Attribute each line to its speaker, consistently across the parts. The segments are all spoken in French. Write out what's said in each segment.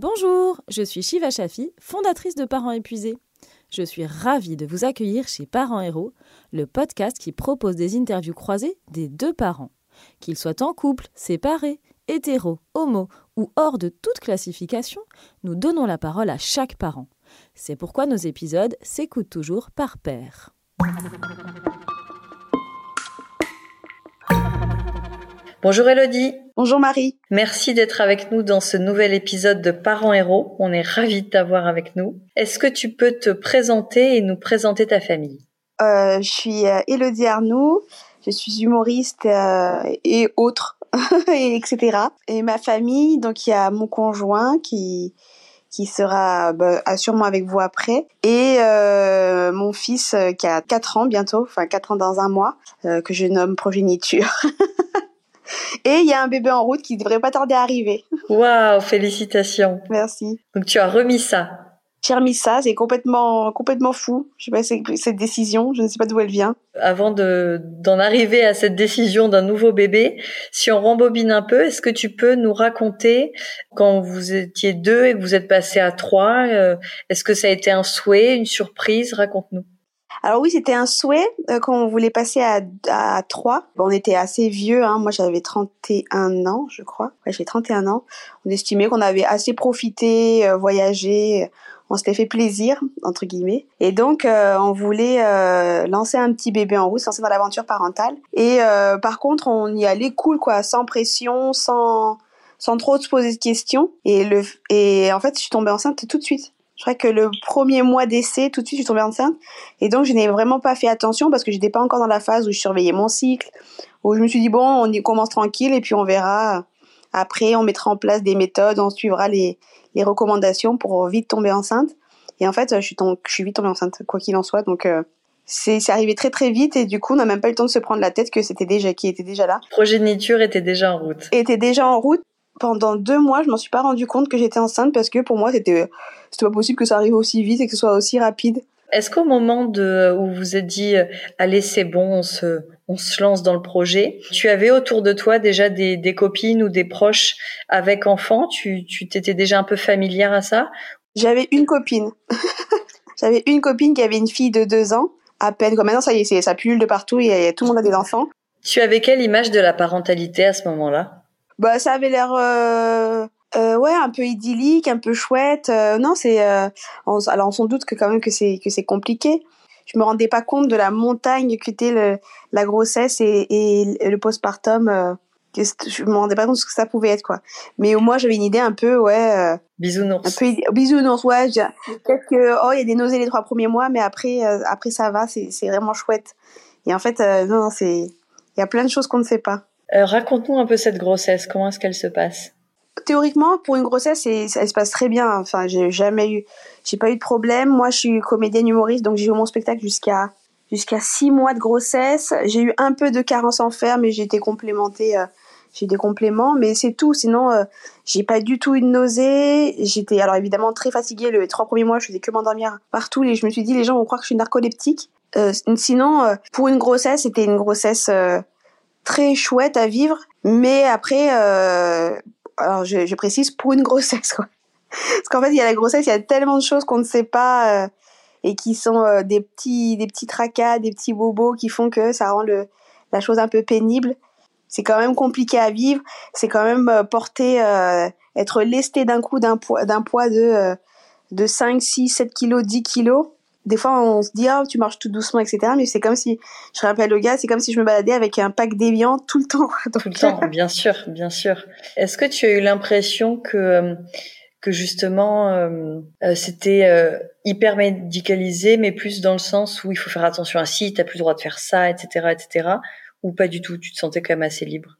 Speaker 1: Bonjour, je suis Shiva Shafi, fondatrice de Parents épuisés. Je suis ravie de vous accueillir chez Parents Héros, le podcast qui propose des interviews croisées des deux parents. Qu'ils soient en couple, séparés, hétéros, homo ou hors de toute classification, nous donnons la parole à chaque parent. C'est pourquoi nos épisodes s'écoutent toujours par pair.
Speaker 2: Bonjour Elodie.
Speaker 3: Bonjour Marie.
Speaker 2: Merci d'être avec nous dans ce nouvel épisode de Parents Héros. On est ravis de t'avoir avec nous. Est-ce que tu peux te présenter et nous présenter ta famille?
Speaker 3: Euh, Je suis euh, Elodie Arnoux. Je suis humoriste euh, et autre, et etc. Et ma famille, donc il y a mon conjoint qui qui sera bah, sûrement avec vous après. Et euh, mon fils euh, qui a 4 ans bientôt, enfin 4 ans dans un mois, euh, que je nomme progéniture. Et il y a un bébé en route qui devrait pas tarder à arriver.
Speaker 2: Waouh, félicitations.
Speaker 3: Merci.
Speaker 2: Donc tu as remis ça.
Speaker 3: J'ai remis ça, c'est complètement complètement fou. Je sais pas cette décision, je ne sais pas d'où elle vient.
Speaker 2: Avant de d'en arriver à cette décision d'un nouveau bébé, si on rembobine un peu, est-ce que tu peux nous raconter quand vous étiez deux et que vous êtes passé à trois, euh, est-ce que ça a été un souhait, une surprise? Raconte-nous.
Speaker 3: Alors oui, c'était un souhait euh, quand on voulait passer à, à 3. Bon, on était assez vieux, hein. moi j'avais 31 ans, je crois. Ouais, j'ai 31 ans. On estimait qu'on avait assez profité, euh, voyagé, on s'était fait plaisir entre guillemets. Et donc euh, on voulait euh, lancer un petit bébé en route, lancer dans l'aventure parentale. Et par contre, on y allait cool quoi, sans pression, sans sans trop se poser de questions. Et le et en fait, je suis tombée enceinte tout de suite. Je crois que le premier mois d'essai, tout de suite, je suis tombée enceinte. Et donc, je n'ai vraiment pas fait attention parce que j'étais pas encore dans la phase où je surveillais mon cycle, où je me suis dit, bon, on y commence tranquille et puis on verra. Après, on mettra en place des méthodes, on suivra les, les recommandations pour vite tomber enceinte. Et en fait, je suis, je suis vite tombée enceinte, quoi qu'il en soit. Donc, euh, c'est arrivé très très vite et du coup, on n'a même pas eu le temps de se prendre la tête que c'était déjà, qui était déjà là.
Speaker 2: Progéniture était déjà en route.
Speaker 3: Était déjà en route pendant deux mois, je m'en suis pas rendu compte que j'étais enceinte parce que pour moi, c'était c'était pas possible que ça arrive aussi vite et que ce soit aussi rapide.
Speaker 2: Est-ce qu'au moment de où vous êtes dit allez c'est bon on se on se lance dans le projet, tu avais autour de toi déjà des, des copines ou des proches avec enfants, tu tu t'étais déjà un peu familière à ça?
Speaker 3: J'avais une copine. J'avais une copine qui avait une fille de deux ans à peine. Maintenant ça y est, ça pullule de partout et tout le monde a des enfants.
Speaker 2: Tu avais quelle image de la parentalité à ce moment-là?
Speaker 3: Bah, ça avait l'air euh, euh, ouais un peu idyllique, un peu chouette. Euh, non, c'est euh, alors on s'en doute que quand même que c'est que c'est compliqué. Je me rendais pas compte de la montagne qu'était le, la grossesse et, et le postpartum. Euh, que je me rendais pas compte de ce que ça pouvait être quoi. Mais au moins j'avais une idée un peu ouais.
Speaker 2: bisounours.
Speaker 3: Un peu bisounours ouais. Peut-être que oh il y a des nausées les trois premiers mois, mais après après ça va, c'est c'est vraiment chouette. Et en fait non, non c'est il y a plein de choses qu'on ne sait pas.
Speaker 2: Euh, raconte-nous un peu cette grossesse. Comment est-ce qu'elle se passe?
Speaker 3: Théoriquement, pour une grossesse, ça se passe très bien. Enfin, j'ai jamais eu, j'ai pas eu de problème. Moi, je suis comédienne humoriste, donc j'ai eu mon spectacle jusqu'à jusqu'à six mois de grossesse. J'ai eu un peu de carence en fer, mais j'ai été complémentée. Euh, j'ai des compléments, mais c'est tout. Sinon, euh, j'ai pas du tout eu de nausée. J'étais alors évidemment très fatiguée. Les trois premiers mois, je faisais que m'endormir partout. Et je me suis dit, les gens vont croire que je suis narcoleptique. Euh, sinon, euh, pour une grossesse, c'était une grossesse très chouette à vivre, mais après, euh, alors je, précise pour une grossesse, quoi. Parce qu'en fait, il y a la grossesse, il y a tellement de choses qu'on ne sait pas euh, et qui sont euh, des petits, des petits tracas, des petits bobos qui font que ça rend le, la chose un peu pénible. C'est quand même compliqué à vivre. C'est quand même porter, être lesté d'un coup d'un poids, d'un poids de, de 5, 6, 7 kilos, 10 kilos des fois on se dit ah tu marches tout doucement etc mais c'est comme si je rappelle au gars c'est comme si je me baladais avec un pack d'évian tout le temps
Speaker 2: tout le temps bien sûr bien sûr est-ce que tu as eu l'impression que euh, que justement euh, euh, c'était euh, hyper médicalisé mais plus dans le sens où il faut faire attention à si t'as plus le droit de faire ça etc etc ou pas du tout tu te sentais quand même assez libre?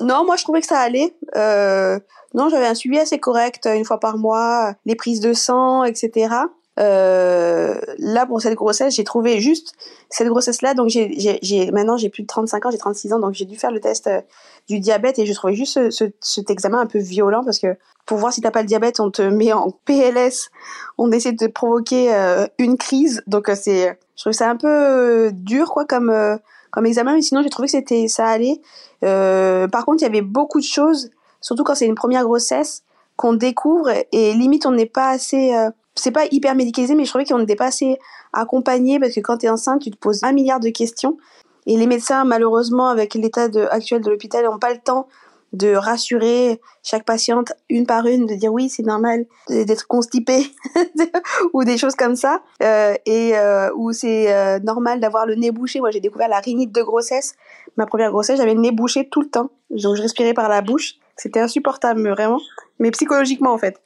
Speaker 3: Non, moi je trouvais que ça allait. Euh, non, j'avais un suivi assez correct, une fois par mois, les prises de sang, etc. Euh, là pour cette grossesse, j'ai trouvé juste cette grossesse-là. Donc j'ai, maintenant j'ai plus de 35 ans, j'ai 36 ans, donc j'ai dû faire le test euh, du diabète et je trouvais juste ce, ce, cet examen un peu violent parce que pour voir si t'as pas le diabète, on te met en PLS, on essaie de provoquer euh, une crise. Donc c'est, je trouve ça un peu dur quoi comme comme examen, mais sinon j'ai trouvé que c'était ça allait. par contre, il y avait beaucoup de choses, surtout quand c'est une première grossesse qu'on découvre et limite on n'est pas assez c'est pas hyper médicalisé mais je trouvais qu'on n'était pas assez accompagné parce que quand tu es enceinte tu te poses un milliard de questions et les médecins malheureusement avec l'état actuel de l'hôpital n'ont pas le temps de rassurer chaque patiente une par une, de dire oui, c'est normal d'être constipé ou des choses comme ça, euh, et euh, où c'est euh, normal d'avoir le nez bouché. Moi, j'ai découvert la rhinite de grossesse. Ma première grossesse, j'avais le nez bouché tout le temps, donc je respirais par la bouche. C'était insupportable, vraiment, mais psychologiquement en fait.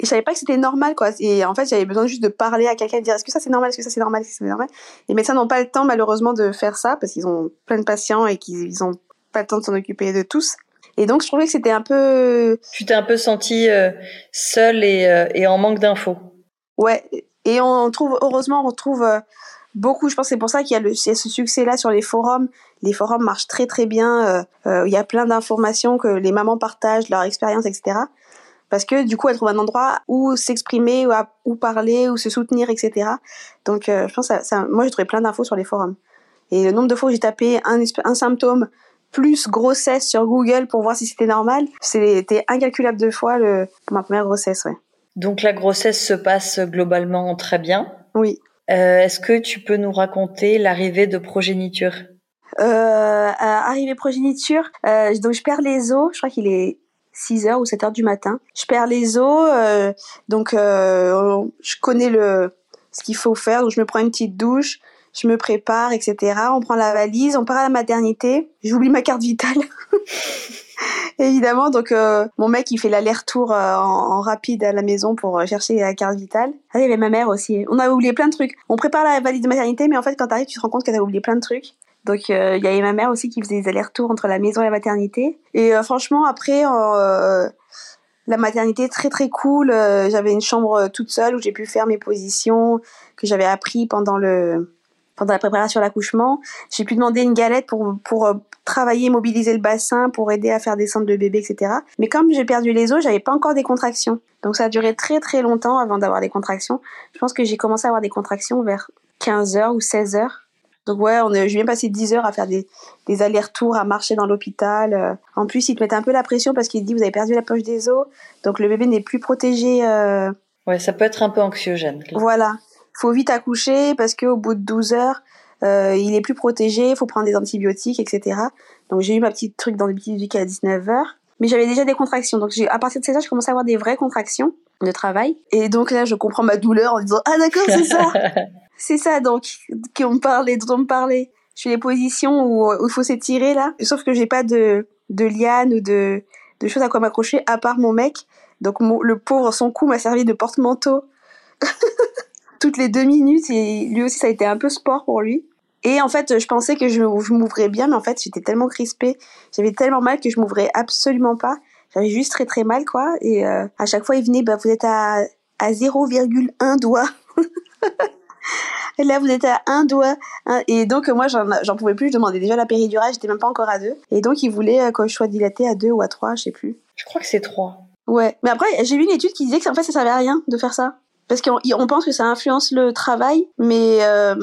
Speaker 3: Et je savais pas que c'était normal, quoi. Et en fait, j'avais besoin juste de parler à quelqu'un, de dire est-ce que ça c'est normal, est-ce que ça c'est normal, est-ce que c'est normal? Les médecins n'ont pas le temps, malheureusement, de faire ça parce qu'ils ont plein de patients et qu'ils ont pas le temps de s'en occuper de tous. Et donc, je trouvais que c'était un peu.
Speaker 2: Tu t'es un peu sentie euh, seule et, euh, et, en manque d'infos.
Speaker 3: Ouais. Et on trouve, heureusement, on trouve euh, beaucoup. Je pense que c'est pour ça qu'il y, a le, ce succès-là sur les forums. Les forums marchent très très bien. Il y a plein d'informations que les mamans partagent, leur expérience, etc. Parce que du coup, elles trouvent un endroit où s'exprimer, où, où, parler, où se soutenir, etc. Donc, je pense que ça, moi, j'ai trouvé plein d'infos sur les forums. Et le nombre de fois où j'ai tapé un, un symptôme plus grossesse sur Google pour voir si c'était normal. C'était incalculable de fois le, pour ma première grossesse, ouais.
Speaker 2: Donc la grossesse se passe globalement très bien.
Speaker 3: Oui.
Speaker 2: Euh, Est-ce que tu peux nous raconter l'arrivée de progéniture?
Speaker 3: Euh, Arrivée progéniture, euh, donc je perds les os, je crois qu'il est 6h ou 7h du matin. Je perds les os, euh, donc euh, je connais le ce qu'il faut faire, donc je me prends une petite douche, je me prépare, etc. On prend la valise, on part à la maternité. J'oublie ma carte vitale. Évidemment, donc euh, mon mec il fait l'aller-retour en, rapide à la maison pour chercher la carte vitale. Ah, il y avait ma mère aussi. On a oublié plein de trucs. On prépare la valise de maternité, mais en fait quand t'arrives, tu te rends compte que t'as oublié plein de trucs. Donc il y avait ma mère aussi qui faisait des allers-retours entre la maison et la maternité. Et franchement après la maternité très très cool. j'avais une chambre toute seule où j'ai pu faire mes positions que j'avais appris pendant le pendant la préparation à l'accouchement. J'ai pu demander une galette pour, pour euh, travailler, mobiliser le bassin, pour aider à faire descendre le bébé, etc. Mais comme j'ai perdu les os, j'avais pas encore des contractions. Donc ça a duré très très longtemps avant d'avoir des contractions. Je pense que j'ai commencé à avoir des contractions vers 15 heures ou 16 heures. Donc ouais, on j'ai bien passé 10 heures à faire des, des allers-retours, à marcher dans l'hôpital. Euh, en plus, ils te mettent un peu la pression parce qu'ils te disent vous avez perdu la poche des os, donc le bébé n'est plus protégé. Euh...
Speaker 2: Ouais, ça peut être un peu anxiogène.
Speaker 3: Voilà faut vite accoucher parce qu'au bout de 12 heures, euh, il est plus protégé, il faut prendre des antibiotiques, etc. Donc j'ai eu ma petite truc dans le petit week à 19 heures. Mais j'avais déjà des contractions. Donc à partir de 16 heures, j'ai commencé à avoir des vraies contractions de travail. Et donc là, je comprends ma douleur en disant, ah d'accord, c'est ça. c'est ça donc qu'on parlait, dont on parlait. Je fais les positions où il faut s'étirer là. Sauf que j'ai pas de, de liane ou de, de choses à quoi m'accrocher à part mon mec. Donc le pauvre, son cou m'a servi de porte-manteau. toutes les deux minutes et lui aussi ça a été un peu sport pour lui. Et en fait, je pensais que je, m'ouvrais bien, mais en fait, j'étais tellement crispée, j'avais tellement mal que je m'ouvrais absolument pas. J'avais juste très très mal, quoi. Et euh, à chaque fois, il venait, bah, vous êtes à, à 0,1 doigt. et là, vous êtes à un doigt. Et donc, moi, j'en pouvais plus. Je demandais déjà la péridurale, j'étais même pas encore à deux. Et donc, il voulait euh, que je sois dilatée à deux ou à trois, je sais plus.
Speaker 2: Je crois que c'est trois.
Speaker 3: Ouais. Mais après, j'ai vu une étude qui disait que en fait, ça servait à rien de faire ça parce qu'on pense que ça influence le travail, mais, euh,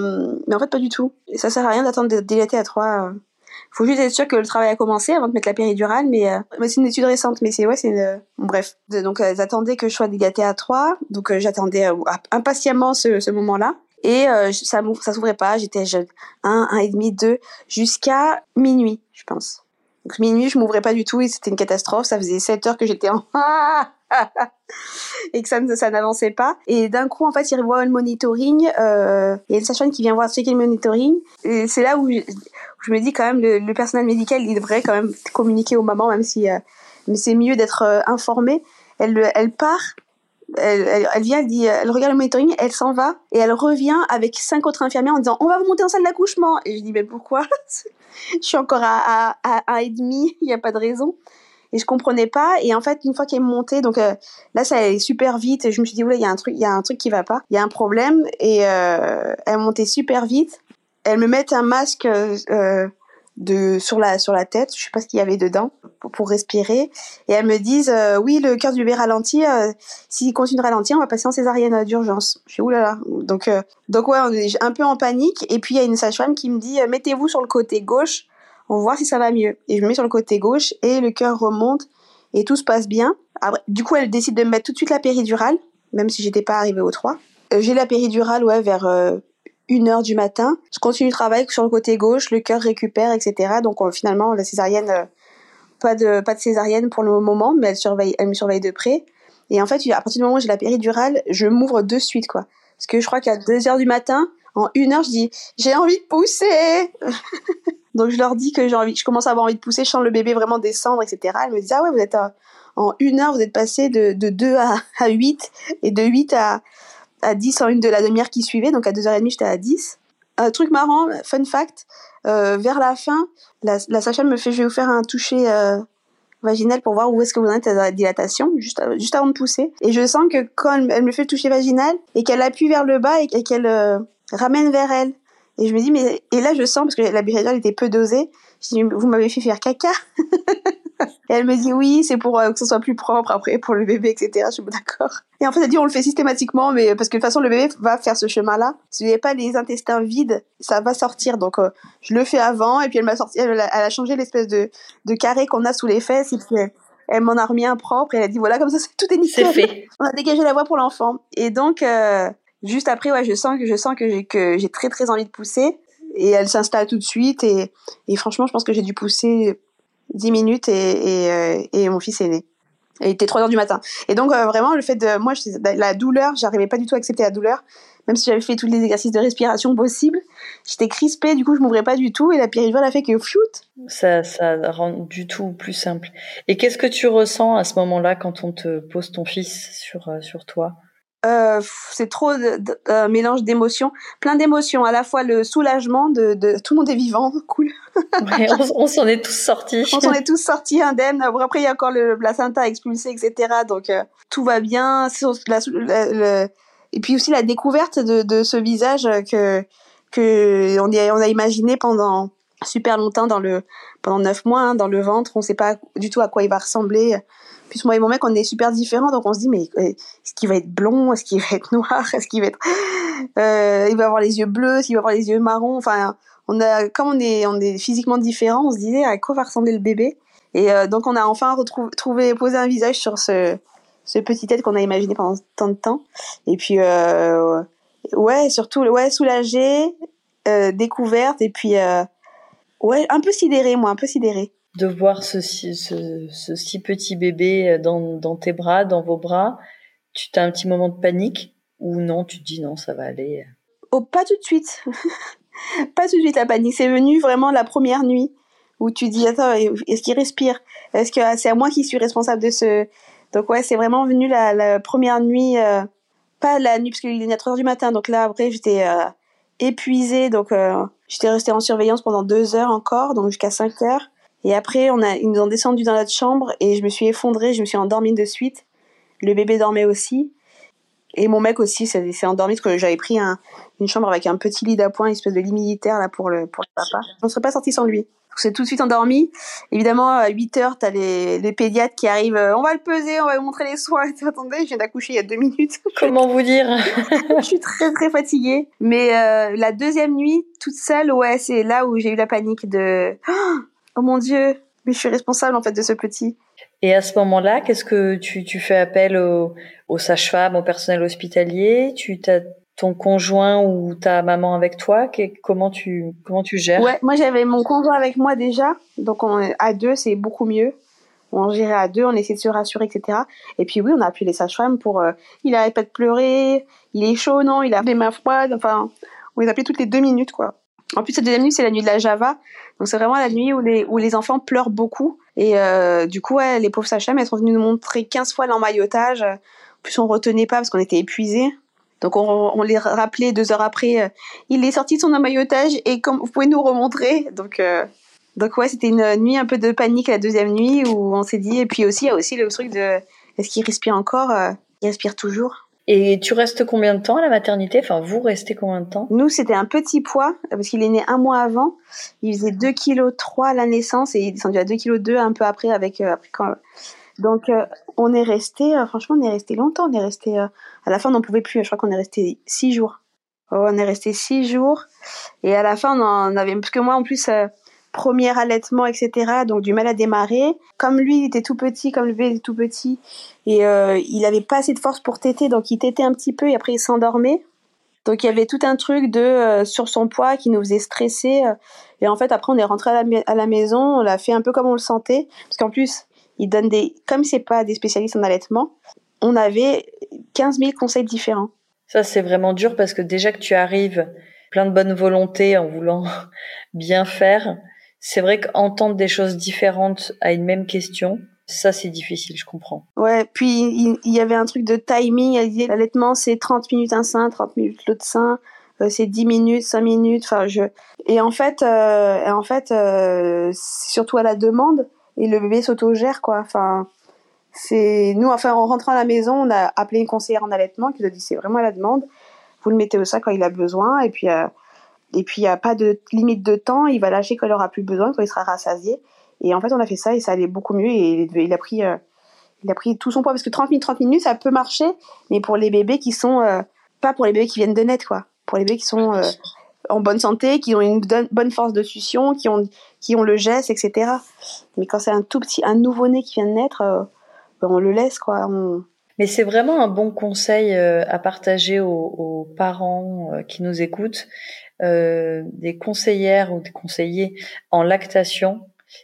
Speaker 3: mais en fait pas du tout. Et ça sert à rien d'attendre d'être dilaté à 3. Il faut juste être sûr que le travail a commencé avant de mettre la péridurale, mais, euh, c'est une étude récente, mais c'est ouais, c'est une... bref. Donc elles attendaient que je sois dilatée à 3, donc euh, j'attendais impatiemment ce, ce moment-là. Et ça ça s'ouvrait pas, j'étais jeune, 1, 1 et demi, 2, jusqu'à minuit, je pense. Donc minuit, je m'ouvrais pas du tout et c'était une catastrophe. Ça faisait 7 heures que j'étais en et que ça, ça n'avançait pas. Et d'un coup, en fait, il revoit le monitoring. Euh, il y a une sage qui vient voir checker le monitoring. Et c'est là où je, me dis quand même, le, personnel médical, il devrait quand même communiquer aux mamans, même si euh, mais c'est mieux d'être euh, informé. Elle, elle part. Elle, vient, elle dit, elle regarde le monitoring, elle s'en va et elle revient avec cinq autres infirmières en disant on va vous monter en salle d'accouchement. Et je dis mais pourquoi? Je suis encore à, à, à un et demi, il n'y a pas de raison. Et je comprenais pas. Et en fait une fois qu'elle est montée donc euh, là ça allait super vite je me suis dit oula il y a un truc il y qui va pas. Il y a un problème. Et euh, elle montait super vite. Elle me met un masque euh, de sur la sur la tête. Je sais pas ce qu'il y avait dedans pour, respirer et elles me disent euh, oui le cœur du bébé ralentit s'il continue de ralentir on va passer en césarienne d'urgence je suis oulala donc donc ouais on est un peu en panique et puis il y a une sage-femme qui me dit mettez-vous sur le côté gauche on voit si ça va mieux. Et je me mets sur le côté gauche et le cœur remonte et tout se passe bien. du coup, elle décide de me mettre tout de suite la péridurale, même si j'étais pas arrivée au 3. Euh, j'ai la péridurale, ouais, vers euh, 1h du matin. Je continue le travail sur le côté gauche, le cœur récupère, etc. Donc finalement, la césarienne, euh, pas de pas de césarienne pour le moment, mais elle surveille, elle me surveille de près. Et en fait, à partir du moment où j'ai la péridurale, je m'ouvre de suite, quoi. Parce que je crois qu'à 2 heures du matin, en une heure, je dis j'ai envie de pousser. Donc je leur dis que j'ai envie, je commence à avoir envie de pousser, je sens le bébé vraiment descendre, etc. Elle me dit ah ouais, vous êtes en une heure, vous êtes passé de, de 2 à, à 8 et de 8 à, à 10 en une de la demi-heure qui suivait, donc à 2h30 j'étais à 10. Un truc marrant, fun fact, euh, vers la fin, la, la sage me fait je vais vous faire un toucher euh, vaginal pour voir où est-ce que vous en êtes à la dilatation, juste, juste avant de pousser. Et je sens que quand elle, me fait toucher vaginal et qu'elle appuie vers le bas et, qu'elle euh, ramène vers elle. Et je me dis, mais, et là je sens, parce que la péridurale était peu dosée, je dis, vous m'avez fait faire caca. et elle me dit oui, c'est pour euh, que ce soit plus propre après pour le bébé, etc. Je suis d'accord. Et en fait, elle dit on le fait systématiquement, mais parce que de toute façon le bébé va faire ce chemin-là. Si vous n'avez pas les intestins vides, ça va sortir. Donc euh, je le fais avant, et puis elle m'a sorti, elle, a changé l'espèce de, de carré qu'on a sous les fesses, et puis elle, m'en a remis un propre, et elle a dit voilà comme ça tout est nickel.
Speaker 2: C'est fait.
Speaker 3: On a dégagé la voie pour l'enfant. Et donc euh, juste après, ouais, je sens que je sens que j'ai que j'ai très très envie de pousser et elle s'installe tout de suite et, et franchement je pense que j'ai dû pousser 10 minutes et, et, euh, et mon fils est né. il était 3 heures du matin. Et donc euh, vraiment le fait de moi je, la douleur, j'arrivais pas du tout à accepter la douleur, même si j'avais fait tous les exercices de respiration possibles, j'étais crispée, du coup je m'ouvrais pas du tout et la péridurale a fait que shoot.
Speaker 2: Ça ça rend du tout plus simple. Et qu'est-ce que tu ressens à ce moment-là quand on te pose ton fils sur euh, sur toi?
Speaker 3: Euh, c'est trop de, euh, mélange d'émotions, plein d'émotions, à la fois le soulagement de, de, tout le monde est vivant, cool.
Speaker 2: on, s'en est tous sortis.
Speaker 3: On s'en est tous sortis indemnes. Après, il y a encore le placenta expulsé, etc. Donc euh, tout va bien. et puis aussi la découverte de, de ce visage que que on, on a imaginé pendant super longtemps dans le pendant neuf mois hein, dans le ventre. On ne sait pas du tout à quoi il va ressembler. Puis moi et mon mec, on est super différents, donc on se dit, mais euh, est-ce qu'il va être blond? Est-ce qu'il va être noir? Est-ce qu'il va être... Euh, il va avoir les yeux bleus? Qu'il va avoir les yeux marrons? Enfin, on a, comme on est, on est physiquement différents, on se disait à quoi va ressembler le bébé? Et euh, donc on a enfin retrouvé, trouvé, posé un visage sur ce, ce petit tête qu'on a imaginé pendant tant de temps. Et puis, euh, ouais, surtout, ouais, soulagé, euh, découverte, et puis, ouais, un peu sidéré, moi, un peu sidéré
Speaker 2: de voir ce, ce, ce, si petit bébé euh, dans, dans, tes bras, dans vos bras, tu as un petit moment de panique ou non, tu te dis non, ça va aller
Speaker 3: Oh, pas tout de suite. pas tout de suite la panique. C'est venu vraiment la première nuit où tu dis attends, est-ce qu'il respire? Est-ce que c'est à moi qui suis responsable de ce Donc ouais, c'est vraiment venu la, première nuit, euh, pas la nuit parce qu'il est à 3 heures du matin. Donc là après j'étais euh, épuisée, donc j'étais restée en surveillance pendant deux heures encore, donc jusqu'à 5 heures. Et après, on a, ils nous ont descendu dans notre chambre et je me suis effondrée, je me suis endormie de suite. Le bébé dormait aussi. Et mon mec aussi s'est endormi parce que j'avais pris un, une chambre avec un petit lit d'appoint, une espèce de lit militaire là pour le, pour le papa. On ne serait pas sorti sans lui. On s'est tout de suite endormi. Évidemment, à 8 heures, t'as les, les pédiatres qui arrivent. Euh, on va le peser, on va vous montrer les soins. Attendez, je viens d'accoucher il y a deux minutes.
Speaker 2: Comment vous dire?
Speaker 3: Je suis très très fatiguée. Mais euh, la deuxième nuit, toute seule, ouais, c'est là où j'ai eu la panique de oh mon Dieu, mais je suis responsable en fait de ce petit.
Speaker 2: Et à ce moment-là, qu'est-ce que tu, tu fais appel aux, aux sages-femmes, au personnel hospitalier? Tu as ton conjoint ou ta maman avec toi? Comment tu comment tu gères?
Speaker 3: Ouais, moi j'avais mon conjoint avec moi déjà, donc on, à deux c'est beaucoup mieux. On gérait à deux, on essayait de se rassurer, etc. Et puis oui, on a appelé les sages-femmes pour. Euh, il arrête pas de pleurer, il est chaud, non Il a des mains froides. Enfin, on les appelait toutes les deux minutes, quoi. En plus, cette deuxième nuit, c'est la nuit de la Java. Donc, c'est vraiment la nuit où les, où les enfants pleurent beaucoup. Et euh, du coup, ouais, les pauvres sages-femmes, elles sont venues nous montrer 15 fois l'emmaillotage. En plus, on retenait pas parce qu'on était épuisés. Donc, on, on, les rappelait deux heures après. Euh, il est sorti de son emmaillotage et comme vous pouvez nous remontrer. Donc, euh, donc ouais, c'était une nuit un peu de panique la deuxième nuit où on s'est dit. Et puis aussi, il y a aussi le truc de est-ce qu'il respire encore Il respire toujours.
Speaker 2: Et tu restes combien de temps à la maternité? Enfin, vous restez combien de temps?
Speaker 3: Nous, c'était un petit poids, parce qu'il est né un mois avant. Il faisait 2 kg à la naissance et il est descendu à 2 kg un peu après. avec euh, après quand... Donc, euh, on est resté, euh, franchement, on est resté longtemps. On est resté, à la fin, on n'en pouvait plus. Je crois qu'on est resté 6 jours. Oh, on est resté 6 jours. Et à la fin, on en avait, parce que moi, en plus, premier allaitement, etc. Donc du mal à démarrer. Comme lui, il était tout petit, comme le bébé était tout petit, et euh, il avait pas assez de force pour téter, donc il tétait un petit peu et après il s'endormait. Donc il y avait tout un truc de euh, sur son poids qui nous faisait stresser. Euh. et en fait après on est rentré à la maison, on l'a fait un peu comme on le sentait, parce qu'en plus il donne des, comme c'est pas des spécialistes en allaitement, on avait 15 000 conseils différents.
Speaker 2: Ça c'est vraiment dur parce que déjà que tu arrives plein de bonne volonté en voulant bien faire, c'est vrai qu'entendre des choses différentes à une même question, ça c'est difficile, je comprends.
Speaker 3: Ouais, puis il, y avait un truc de timing, elle disait l'allaitement c'est 30 minutes un sein, 30 minutes l'autre sein, euh, c'est 10 minutes, 5 minutes, enfin je et en fait euh, en fait euh, surtout à la demande et le bébé s'autogère quoi. Enfin c'est nous enfin en rentrant à la maison, on a appelé une conseillère en allaitement qui nous a dit c'est vraiment à la demande. Vous le mettez au sein quand il a besoin et puis et puis, il n'y a pas de limite de temps. Il va lâcher quand il aura plus besoin, quand il sera rassasié. Et en fait, on a fait ça et ça allait beaucoup mieux. Et il a pris, euh, il a pris tout son poids. Parce que 30 minutes, 30 minutes, ça peut marcher. Mais pour les bébés qui sont, euh, pas pour les bébés qui viennent de naître, quoi. Pour les bébés qui sont euh, en bonne santé, qui ont une bonne force de succion, qui ont, qui ont le geste, etc. Mais quand c'est un tout petit, un nouveau-né qui vient de naître, ben, on le laisse, quoi.
Speaker 2: Mais c'est vraiment un bon conseil à partager aux, aux parents qui nous écoutent. Euh, des conseillères ou des conseillers en lactation,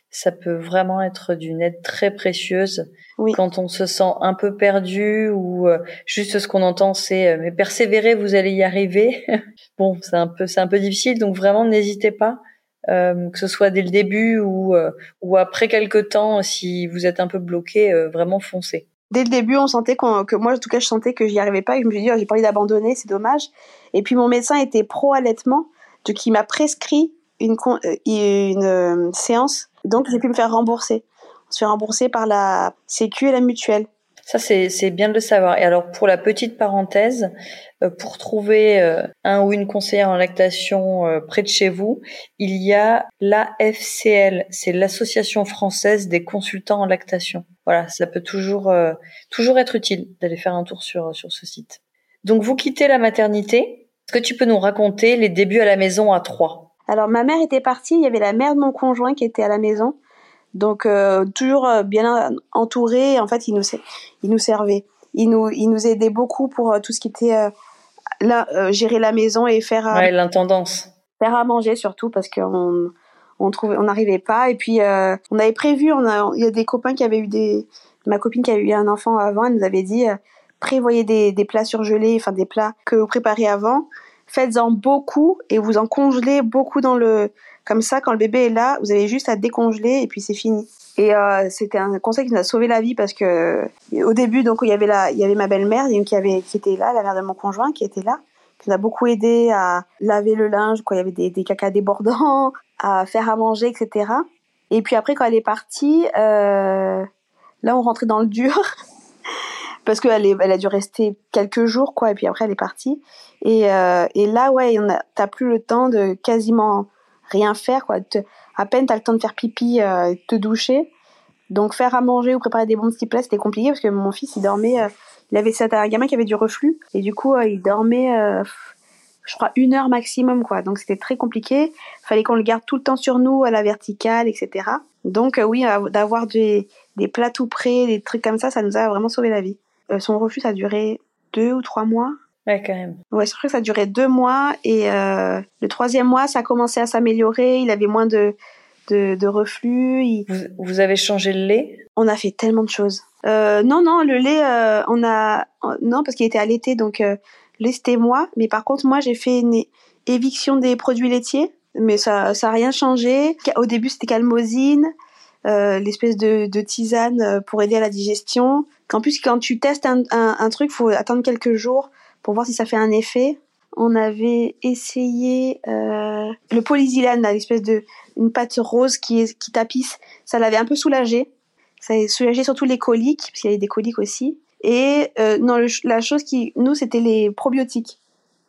Speaker 2: ça peut vraiment être d'une aide très précieuse quand on se sent un peu perdu ou euh, juste ce qu'on entend c'est euh, mais persévérez vous allez y arriver bon c'est un peu c'est un peu difficile donc vraiment n'hésitez pas que ce soit dès le début ou ou après quelques temps si vous êtes un peu bloqué vraiment foncez
Speaker 3: dès le début, on sentait que moi, en tout cas, je sentais que j'y arrivais pas. Et je me suis dit, oh, j'ai pas envie d'abandonner, c'est dommage. Et puis mon médecin était pro-allaitement, donc il m'a prescrit une, euh, euh, séance. Donc j'ai pu me faire rembourser. On se fait rembourser par la Sécu et la mutuelle.
Speaker 2: Ça, c'est bien de le savoir. Et alors, pour la petite parenthèse, euh, pour trouver un ou une conseillère en lactation près de chez vous, il y a l'AFCL, c'est l'Association française des consultants en lactation. Voilà, ça peut toujours, toujours être utile d'aller faire un tour sur, sur ce site. Donc, vous quittez la maternité. Est-ce que tu peux nous raconter les débuts à la maison à Troyes
Speaker 3: Alors, ma mère était partie. Il y avait la mère de mon conjoint qui était à la maison. Donc, euh, toujours euh, bien entouré. En fait, il nous, il nous servait. Il nous, il nous aidait beaucoup pour euh, tout ce qui était gérer la maison et faire.
Speaker 2: ouais, l'intendance.
Speaker 3: Faire à manger surtout parce qu'on on trouvait on n'arrivait pas et puis on avait prévu on a il y a des copains qui avaient eu des ma copine qui a eu un enfant avant elle nous avait dit prévoyez des, des plats surgelés, enfin des plats que vous préparez avant. Faites-en beaucoup et vous en congelez beaucoup dans le. Comme ça, quand le bébé est là, vous avez juste à décongeler et puis c'est fini. Et euh, c'était un conseil qui nous a sauvé la vie parce que au début, donc il y avait la, il y avait ma belle-mère qui avait, qui était là, la mère de mon conjoint qui était là, qui nous a beaucoup aidé à laver le linge quand il y avait des, des cacas débordants, à faire à manger, etc. Et puis après, quand elle est partie, euh, là, on rentrait dans le dur. parce qu'elle elle a dû rester quelques jours, quoi, et puis après elle est partie. Et, euh, et là, ouais, t'as plus le temps de quasiment rien faire, quoi. à peine t'as le temps de faire pipi, euh, te doucher. Donc faire à manger ou préparer des bons petits plats, c'était compliqué parce que mon fils, il dormait, euh, il avait ça, un gamin qui avait du reflux, et du coup, euh, il dormait, euh, je crois, une heure maximum, quoi. Donc c'était très compliqué. Fallait qu'on le garde tout le temps sur nous, à la verticale, etc. Donc oui, d'avoir des, des plats tout prêts, des trucs comme ça, ça nous a vraiment sauvé la vie. Euh, son refus, ça a duré deux ou trois mois.
Speaker 2: Ouais, quand même.
Speaker 3: Ouais, c'est vrai que ça a duré deux mois et euh, le troisième mois, ça a commencé à s'améliorer. Il avait moins de, de, reflux.
Speaker 2: Vous, avez changé le lait?
Speaker 3: On a fait tellement de choses. Euh, non, non, le lait, on a. Non, parce qu'il était allaité, donc le lait, c'était moi. Mais par contre, moi, j'ai fait une éviction des produits laitiers. Mais ça n'a rien changé. Au début, c'était calmosine. l'espèce de, de, tisane pour aider à la digestion. En plus, quand tu testes un, un, un truc, faut attendre quelques jours pour voir si ça fait un effet. On avait essayé euh, le polysylane, l'espèce de une pâte rose qui, est, qui tapisse. Ça l'avait un peu soulagé. Ça a soulagé surtout les coliques, parce qu'il y avait des coliques aussi. Et euh, non, la chose qui, nous, c'était les probiotiques.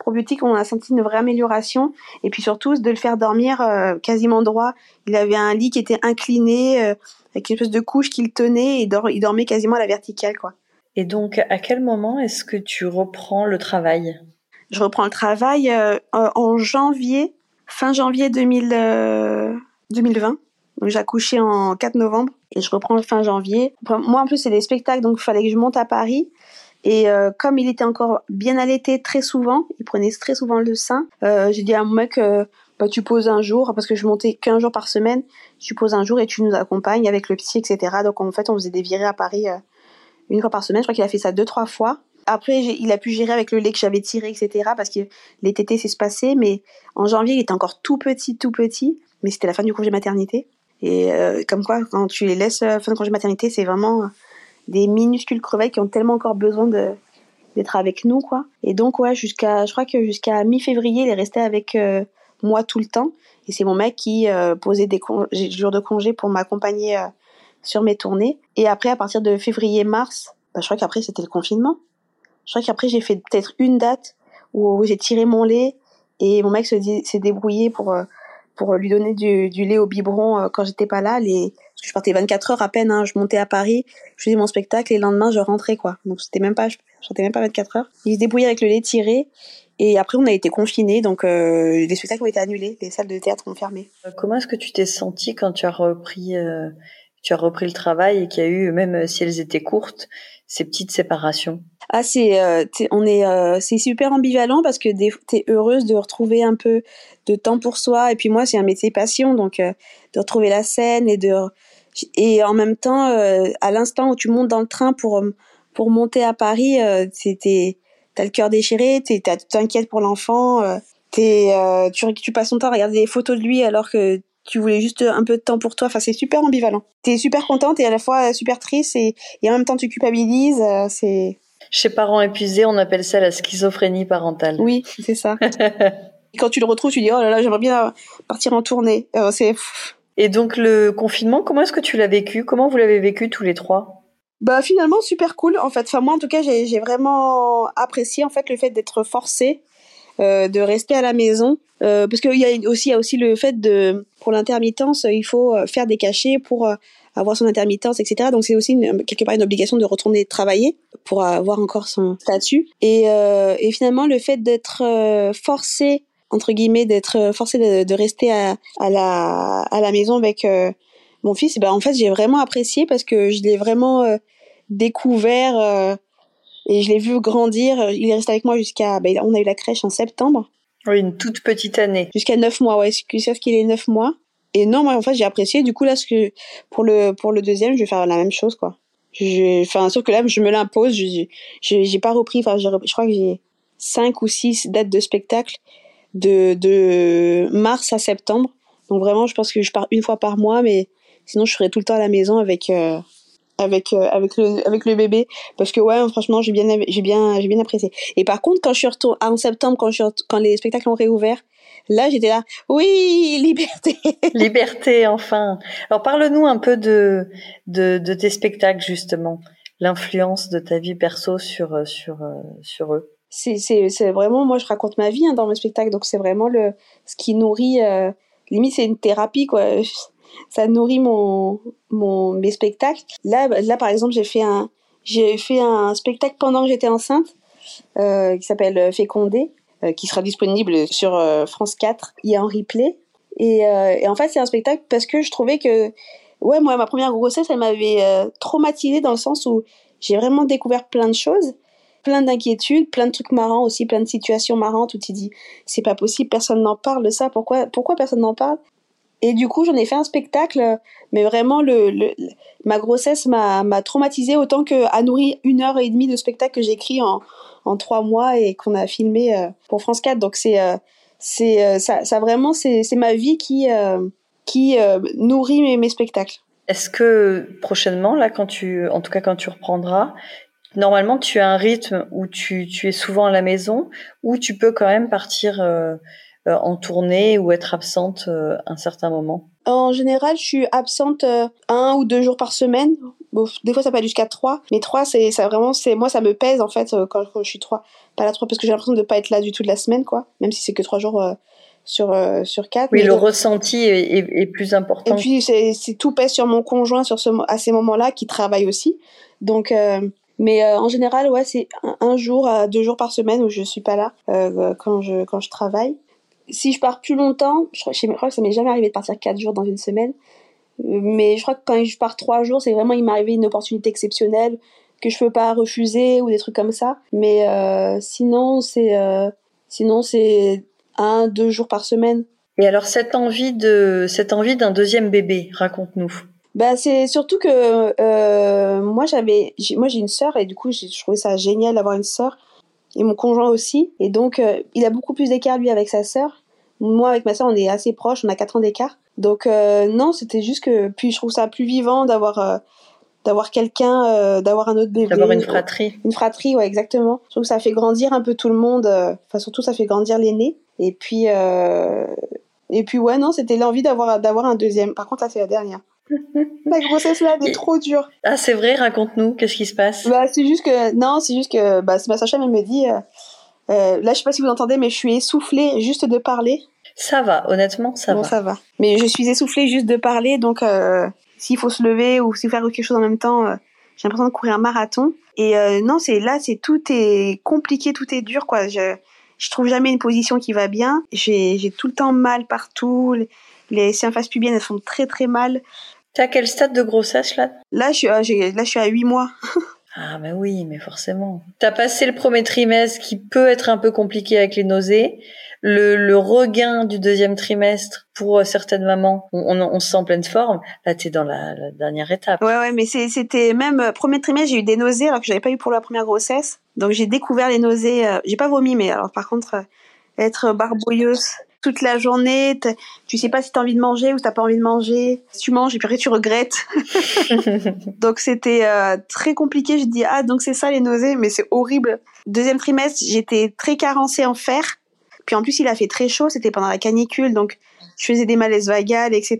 Speaker 3: Probiotiques, on a senti une vraie amélioration. Et puis surtout, de le faire dormir euh, quasiment droit. Il avait un lit qui était incliné. Euh, avec une espèce de couche qu'il tenait et il dormait quasiment à la verticale, quoi.
Speaker 2: Et donc, à quel moment est-ce que tu reprends le travail?
Speaker 3: Je reprends le travail euh, en janvier, fin janvier 2000, 2020. Donc j'ai accouché en 4 novembre et je reprends fin janvier. Moi en plus c'est des spectacles donc il fallait que je monte à Paris. Et euh, comme il était encore bien allaité très souvent, il prenait très souvent le sein, euh, j'ai dit à mon mec, euh, bah, tu poses un jour, parce que je montais qu'un jour par semaine, tu poses un jour et tu nous accompagnes avec le petit, etc. Donc en fait on faisait des virées à Paris une fois par semaine, je crois qu'il a fait ça deux, trois fois. Après, il a pu gérer avec le lait que j'avais tiré, etc. Parce que les tétés passé, mais en janvier, il était encore tout petit, tout petit. Mais c'était la fin du congé maternité. Et comme quoi, quand tu les laisses fin de congé maternité, c'est vraiment des minuscules crevettes qui ont tellement encore besoin de d'être avec nous quoi. Et donc ouais jusqu'à je crois que jusqu'à mi-février il est resté avec euh, moi tout le temps. Et c'est mon mec qui euh, posait des jours de congé pour m'accompagner euh, sur mes tournées. Et après à partir de février mars bah, je crois qu'après c'était le confinement. Je crois qu'après j'ai fait peut-être une date où j'ai tiré mon lait et mon mec s'est débrouillé pour pour lui donner du, du lait au biberon quand j'étais pas là. Les je partais 24 heures à peine, hein. je montais à Paris, je faisais mon spectacle et le lendemain je rentrais quoi. Donc c'était même pas, je sortais même pas 24 heures. Il se débrouillait avec le lait tiré et après on a été confinés donc euh, les spectacles ont été annulés, les salles de théâtre ont fermé.
Speaker 2: Euh, comment est-ce que tu t'es sentie quand tu as repris, euh, tu as repris le travail et qu'il y a eu même si elles étaient courtes ces petites séparations.
Speaker 3: Ah c'est on est c'est super ambivalent parce que tu es heureuse de retrouver un peu de temps pour soi et puis moi c'est un métier passion donc de retrouver la scène et de et en même temps, euh, à l'instant où tu montes dans le train pour euh, pour monter à Paris, euh, c'était t'as le cœur déchiré, t'inquiètes pour l'enfant, euh, euh, tu, tu passes ton temps à regarder des photos de lui alors que tu voulais juste un peu de temps pour toi. Enfin, c'est super ambivalent. T'es super contente et à la fois super triste et, et en même temps tu culpabilises. c'est
Speaker 2: chez parents épuisés, on appelle ça la schizophrénie parentale.
Speaker 3: Oui, c'est ça. quand tu le retrouves, tu dis oh là là, j'aimerais bien partir en tournée. c'est
Speaker 2: et donc le confinement, comment est-ce que tu l'as vécu? Comment vous l'avez vécu tous les trois?
Speaker 3: Bah finalement super cool en fait. Enfin moi en tout cas j'ai vraiment apprécié en fait le fait d'être forcé euh, de rester à la maison euh, parce qu'il y a aussi y a aussi le fait de pour l'intermittence il faut euh, faire des cachets pour euh, avoir son intermittence etc. Donc c'est aussi quelque part une obligation de retourner travailler pour avoir encore son statut et, euh, et finalement le fait d'être forcé entre guillemets d'être forcé de, rester à, la à la maison avec mon fils, ben en fait j'ai vraiment apprécié parce que je l'ai vraiment découvert et je l'ai vu grandir. Il est resté avec moi jusqu'à, ben, on a eu la crèche en septembre.
Speaker 2: Oui, une toute petite année.
Speaker 3: Jusqu'à neuf mois, ouais, ce qu'il ait neuf mois. Et non, moi en fait j'ai apprécié. Du coup là, ce que pour le pour le deuxième, je vais faire la même chose quoi. Enfin, sauf que là, je me l'impose. Je j'ai pas repris. Enfin, je crois que j'ai cinq ou six dates de spectacle de, de mars à septembre. Donc vraiment, je pense que je pars une fois par mois, mais sinon je serai tout le temps à la maison avec euh, avec euh, avec le avec le bébé parce que ouais, franchement, j'ai bien j'ai bien j'ai bien apprécié. Et par contre, quand je suis retournée en septembre, quand je quand les spectacles ont réouvert, là j'étais là, oui, liberté.
Speaker 2: liberté enfin. Alors parle-nous un peu de de de tes spectacles justement, l'influence de ta vie perso sur sur sur eux
Speaker 3: c'est c'est vraiment moi je raconte ma vie hein, dans mes spectacles donc c'est vraiment le ce qui nourrit euh, limite c'est une thérapie quoi ça nourrit mon mon mes spectacles. Là là par exemple j'ai fait un fait un spectacle pendant que j'étais enceinte euh, qui s'appelle Fécondé euh, qui sera disponible sur euh, France 4 il a un replay. Et, euh, et en fait c'est un spectacle parce que je trouvais que ouais moi ma première grossesse elle m'avait traumatisée dans le sens où j'ai vraiment découvert plein de choses plein d'inquiétudes, plein de trucs marrants aussi, plein de situations marrantes où tu dis c'est pas possible, personne n'en parle de ça, pourquoi, pourquoi personne n'en parle? Et du coup, j'en ai fait un spectacle, mais vraiment, le, ma grossesse m'a, m'a traumatisée autant que a nourri une heure et demie de spectacle que j'ai écrit en, en trois mois et qu'on a filmé euh, pour France 4. Donc c'est, euh, c'est, euh, ça, vraiment, c'est, ma vie qui, qui nourrit mes, spectacles.
Speaker 2: Est-ce que prochainement, là, quand tu, en tout cas quand tu reprendras, normalement, tu as un rythme où tu, tu es souvent à la maison, ou tu peux quand même partir en tournée ou être absente euh, un certain moment?
Speaker 3: En général, je suis absente euh, un ou deux jours par semaine. Bon, des fois, ça peut aller jusqu'à trois. Mais trois, c'est ça vraiment, c'est moi, ça me pèse en fait quand, quand, je suis trois, pas la trois, parce que j'ai l'impression de pas être là du tout de la semaine, quoi. Même si c'est que trois jours sur sur quatre.
Speaker 2: Oui, le ressenti est, est, est, plus important.
Speaker 3: Et puis c'est tout pèse sur mon conjoint sur ce à ces moments-là qui travaille aussi. Donc euh, mais euh, en général, ouais, c'est un, jour à deux jours par semaine où je suis pas là euh, quand je quand je travaille. Si je pars plus longtemps, je crois, je crois que ça m'est jamais arrivé de partir quatre jours dans une semaine. Mais je crois que quand je pars trois jours, c'est vraiment il m'est arrivé une opportunité exceptionnelle que je peux pas refuser ou des trucs comme ça. Mais euh, sinon, c'est euh, sinon c'est un, deux jours par semaine.
Speaker 2: Et alors cette envie de cette envie d'un deuxième bébé, raconte-nous.
Speaker 3: Bah c'est surtout que euh, moi j'avais moi j'ai une sœur et du coup je trouvais ça génial d'avoir une sœur et mon conjoint aussi et donc euh, il a beaucoup plus d'écart lui avec sa sœur. Moi avec ma sœur on est assez proches, on a quatre ans d'écart. Donc euh, non, c'était juste que puis je trouve ça plus vivant d'avoir euh, d'avoir quelqu'un, d'avoir un autre bébé.
Speaker 2: D'avoir une fratrie.
Speaker 3: Une fratrie, ouais, exactement. Je trouve que ça fait grandir un peu tout le monde. Enfin, surtout, ça fait grandir l'aîné. Et puis, et puis, ouais, non, c'était l'envie d'avoir d'avoir un deuxième. Par contre, là, c'est la dernière. La grossesse là, elle est trop dure.
Speaker 2: Ah, c'est vrai, raconte-nous, qu'est-ce qui se passe?
Speaker 3: Bah, c'est juste que, non, c'est juste que, bah, ma sage elle me dit, euh, là, je sais pas si vous entendez, mais je suis essoufflée juste de parler.
Speaker 2: Ça va, honnêtement, ça
Speaker 3: bon,
Speaker 2: va.
Speaker 3: ça va. Mais je suis essoufflée juste de parler, donc euh, s'il faut se lever ou s'il faut faire quelque chose en même temps, euh, j'ai l'impression de courir un marathon. Et euh, non, c'est là, c'est tout est compliqué, tout est dur, quoi. Je je trouve jamais une position qui va bien. J'ai j'ai tout le temps mal partout. Les, les symphases pubiennes, elles font très très mal.
Speaker 2: T'as quel stade de grossesse là?
Speaker 3: Là, je suis, à- là, je suis à 8 mois.
Speaker 2: Ah bah oui, mais forcément. T'as passé le premier trimestre qui peut être un peu compliqué avec les nausées. Le, le regain du deuxième trimestre pour euh, certaines mamans, on, on, on se sent en pleine forme. Là, t'es dans la, la dernière étape.
Speaker 3: Ouais, ouais, mais c'était même euh, premier trimestre, j'ai eu des nausées alors que j'avais pas eu pour la première grossesse. Donc j'ai découvert les nausées. euh, j'ai pas vomi, mais alors par contre, euh, être barbouilleuse toute la journée, tu sais pas si t'as envie de manger ou si t'as pas envie de manger. Si tu manges et puis après tu regrettes. donc c'était euh, très compliqué. Je dis ah donc c'est ça les nausées, mais c'est horrible. Deuxième trimestre, j'étais très carencée en fer. Puis en plus il a fait très chaud, c'était pendant la canicule, donc je faisais des malaises vagales, etc.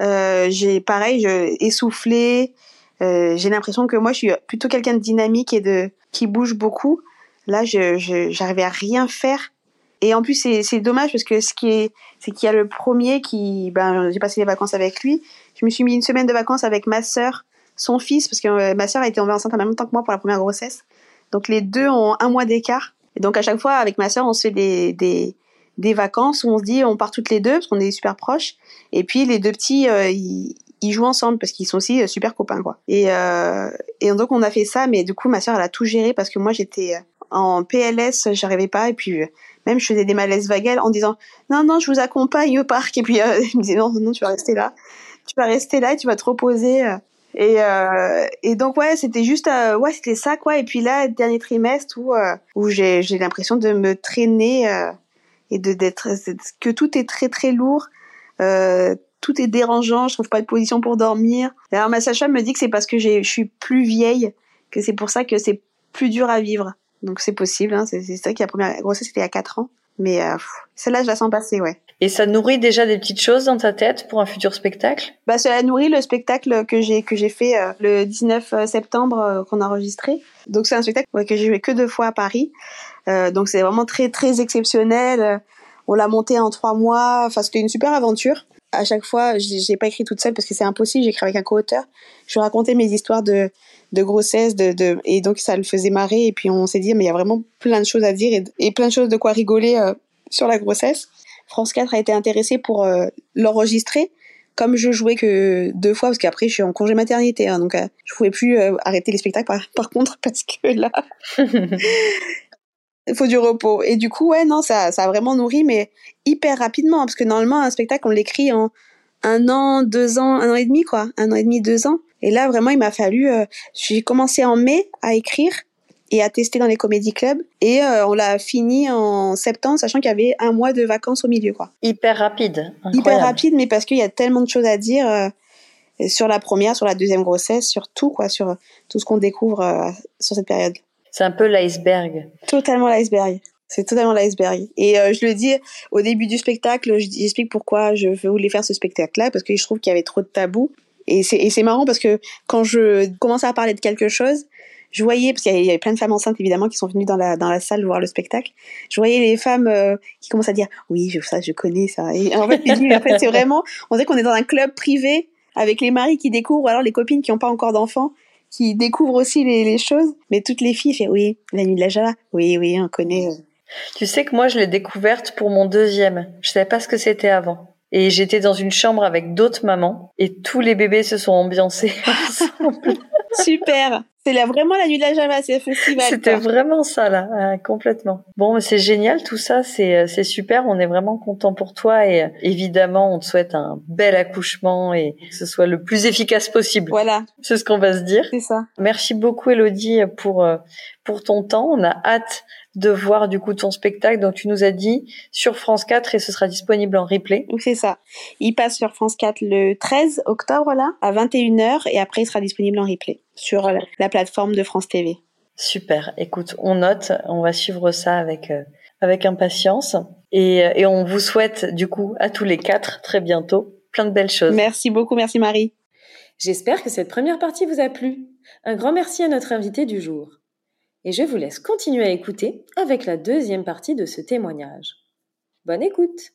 Speaker 3: Euh, j'ai pareil, je essoufflé. Euh, j'ai l'impression que moi je suis plutôt quelqu'un de dynamique et de qui bouge beaucoup. Là, je- j'arrivais à rien faire. Et en plus c'est c'est dommage parce que ce qui est c'est qu'il y a le premier qui ben j'ai passé les vacances avec lui. Je me suis mis une semaine de vacances avec ma sœur, son fils parce que euh, ma sœur a été enceinte en même temps que moi pour la première grossesse. Donc les deux ont un mois d'écart. Et donc à chaque fois avec ma sœur on se fait des des des vacances où on se dit on part toutes les deux parce qu'on est super proches. Et puis les deux petits, euh, ils, ils jouent ensemble parce qu'ils sont aussi euh, super copains quoi. Et, euh, et donc on a fait ça, mais du coup ma sœur elle a tout géré parce que moi j'étais en PLS, j'arrivais pas. Et puis euh, même je faisais des malaises vagales en disant non non je vous accompagne au parc et puis euh, il me disait non non tu vas rester là, tu vas rester là et tu vas te reposer. Et, euh, et donc ouais c'était juste euh, ouais c'était ça quoi. Et puis là dernier trimestre où où j'ai j'ai l'impression de me traîner et de d'être que tout est très très lourd. Tout est dérangeant. Je trouve pas de position pour dormir. Alors ma sage-femme me dit que c'est parce que je suis plus vieille que c'est pour ça que c'est plus dur à vivre donc c'est possible hein, c'est ça que la première grossesse c'était a 4 ans mais euh, celle-là je la sens passer ouais
Speaker 2: Et ça nourrit déjà des petites choses dans ta tête pour un futur spectacle?
Speaker 3: Bah, cela nourrit le spectacle que j'ai que j'ai fait euh, le 19 septembre euh, qu'on a enregistré. Donc c'est un spectacle ouais, que j'ai joué que deux fois à Paris. Donc c'est vraiment très très exceptionnel. On l'a monté en trois mois. Enfin c'était une super aventure. À chaque fois, j'ai pas écrit toute seule parce que c'est impossible. J'ai écrit avec un co-auteur. Je racontais mes histoires de de grossesse, de, de et donc ça le faisait marrer. Et puis on s'est dit mais il y a vraiment plein de choses à dire et, et plein de choses de quoi rigoler euh, sur la grossesse. France 4 a été intéressé pour euh, l'enregistrer comme je jouais que deux fois parce qu'après je suis en congé maternité hein, donc euh, je pouvais plus euh, arrêter les spectacles par, par contre parce que là il faut du repos et du coup ouais non ça ça a vraiment nourri mais hyper rapidement parce que normalement un spectacle on l'écrit en un an deux ans un an et demi quoi un an et demi deux ans et là vraiment il m'a fallu euh, j'ai commencé en mai à écrire et à tester dans les comédie clubs et euh, on l'a fini en septembre sachant qu'il y avait un mois de vacances au milieu quoi
Speaker 2: Hyper rapide.
Speaker 3: hyper rapide, mais parce qu'il y a tellement de choses à dire euh, sur la première, sur la deuxième grossesse, sur tout, quoi, sur tout ce qu'on découvre euh, sur cette période.
Speaker 2: C'est un peu l'iceberg.
Speaker 3: Totalement l'iceberg. C'est totalement l'iceberg. Et je le dis au début du spectacle, je- j'explique pourquoi je voulais faire ce spectacle-là, parce que je trouve qu'il y avait trop de tabous. Et c'est marrant parce que quand je commençais à parler de quelque chose, je voyais, parce qu'il y avait- plein de femmes enceintes évidemment qui sont venues dans la, dans la salle voir le spectacle, je voyais les femmes euh, qui commencent à dire oui, je, ça je connais ça. Et en fait, fait c'est vraiment, on dirait qu'on est dans un club privé avec les maris qui découvrent, ou alors les copines qui n'ont pas encore d'enfants qui découvrent aussi les, les choses. Mais toutes les filles font oui, la nuit de la Java, oui, oui, on connaît. euh.
Speaker 2: Tu sais que moi, je l'ai découverte pour mon deuxième. Je savais pas ce que c'était avant. Et j'étais dans une chambre avec d'autres mamans et tous les bébés se sont ambiancés ensemble.
Speaker 3: Super. C'est là vraiment la nuit de la Java, c'est festival.
Speaker 2: C'était vraiment ça là, euh, complètement. Bon, c'est génial tout ça, c'est euh, c'est super. On est vraiment content pour toi et euh, évidemment, on te souhaite un bel accouchement et que ce soit le plus efficace possible.
Speaker 3: Voilà.
Speaker 2: C'est ce qu'on va se dire.
Speaker 3: C'est ça.
Speaker 2: Merci beaucoup Elodie pour pour ton temps. On a hâte de voir du coup ton spectacle dont tu nous as dit sur France 4 et ce sera disponible en replay.
Speaker 3: C'est ça. Il passe sur France 4 le 13 octobre là à 21h et après il sera disponible en replay sur la plateforme de France TV.
Speaker 2: Super. Écoute, on note, on va suivre ça avec euh, avec impatience et, et on vous souhaite du coup à tous les quatre très bientôt plein de belles choses.
Speaker 3: Merci beaucoup, merci Marie.
Speaker 1: J'espère que cette première partie vous a plu. Un grand merci à notre invité du jour et je vous laisse continuer à écouter avec la deuxième partie de ce témoignage. Bonne écoute